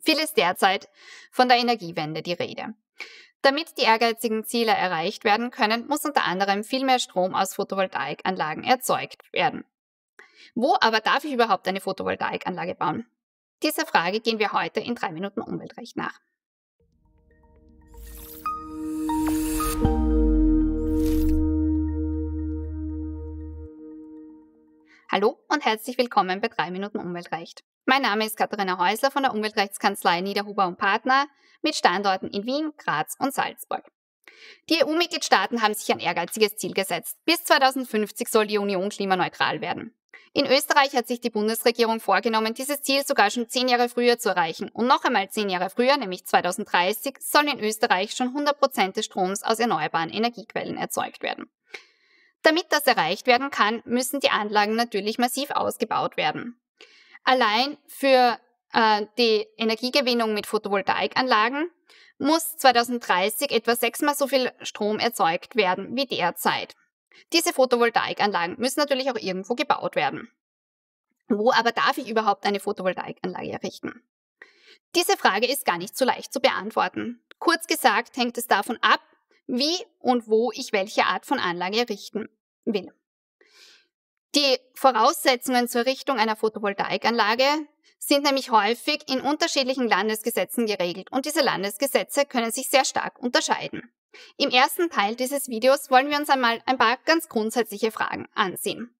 Viel ist derzeit von der Energiewende die Rede. Damit die ehrgeizigen Ziele erreicht werden können, muss unter anderem viel mehr Strom aus Photovoltaikanlagen erzeugt werden. Wo aber darf ich überhaupt eine Photovoltaikanlage bauen? Dieser Frage gehen wir heute in drei Minuten Umweltrecht nach. Hallo und herzlich willkommen bei 3 Minuten Umweltrecht. Mein Name ist Katharina Häusler von der Umweltrechtskanzlei Niederhuber und Partner mit Standorten in Wien, Graz und Salzburg. Die EU-Mitgliedstaaten haben sich ein ehrgeiziges Ziel gesetzt. Bis 2050 soll die Union klimaneutral werden. In Österreich hat sich die Bundesregierung vorgenommen, dieses Ziel sogar schon zehn Jahre früher zu erreichen. Und noch einmal zehn Jahre früher, nämlich 2030, sollen in Österreich schon 100 Prozent des Stroms aus erneuerbaren Energiequellen erzeugt werden. Damit das erreicht werden kann, müssen die Anlagen natürlich massiv ausgebaut werden. Allein für äh, die Energiegewinnung mit Photovoltaikanlagen muss 2030 etwa sechsmal so viel Strom erzeugt werden wie derzeit. Diese Photovoltaikanlagen müssen natürlich auch irgendwo gebaut werden. Wo aber darf ich überhaupt eine Photovoltaikanlage errichten? Diese Frage ist gar nicht so leicht zu beantworten. Kurz gesagt hängt es davon ab, wie und wo ich welche Art von Anlage errichten will. Die Voraussetzungen zur Errichtung einer Photovoltaikanlage sind nämlich häufig in unterschiedlichen Landesgesetzen geregelt und diese Landesgesetze können sich sehr stark unterscheiden. Im ersten Teil dieses Videos wollen wir uns einmal ein paar ganz grundsätzliche Fragen ansehen.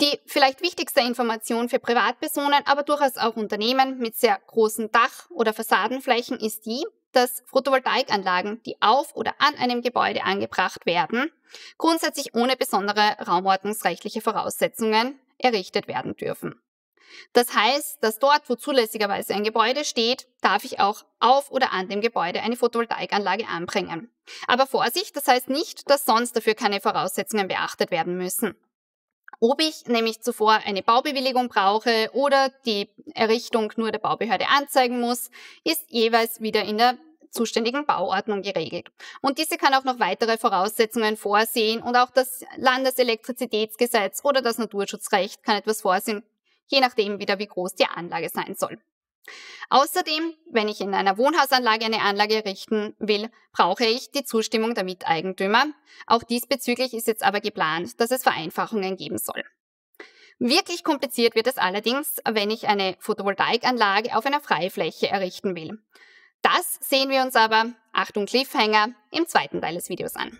Die vielleicht wichtigste Information für Privatpersonen, aber durchaus auch Unternehmen mit sehr großen Dach- oder Fassadenflächen ist die, dass Photovoltaikanlagen, die auf oder an einem Gebäude angebracht werden, grundsätzlich ohne besondere raumordnungsrechtliche Voraussetzungen errichtet werden dürfen. Das heißt, dass dort, wo zulässigerweise ein Gebäude steht, darf ich auch auf oder an dem Gebäude eine Photovoltaikanlage anbringen. Aber Vorsicht, das heißt nicht, dass sonst dafür keine Voraussetzungen beachtet werden müssen. Ob ich nämlich zuvor eine Baubewilligung brauche oder die Errichtung nur der Baubehörde anzeigen muss, ist jeweils wieder in der zuständigen Bauordnung geregelt. Und diese kann auch noch weitere Voraussetzungen vorsehen und auch das Landeselektrizitätsgesetz oder das Naturschutzrecht kann etwas vorsehen, je nachdem wieder wie groß die Anlage sein soll. Außerdem, wenn ich in einer Wohnhausanlage eine Anlage errichten will, brauche ich die Zustimmung der Miteigentümer. Auch diesbezüglich ist jetzt aber geplant, dass es Vereinfachungen geben soll. Wirklich kompliziert wird es allerdings, wenn ich eine Photovoltaikanlage auf einer Freifläche errichten will. Das sehen wir uns aber, Achtung Cliffhanger, im zweiten Teil des Videos an.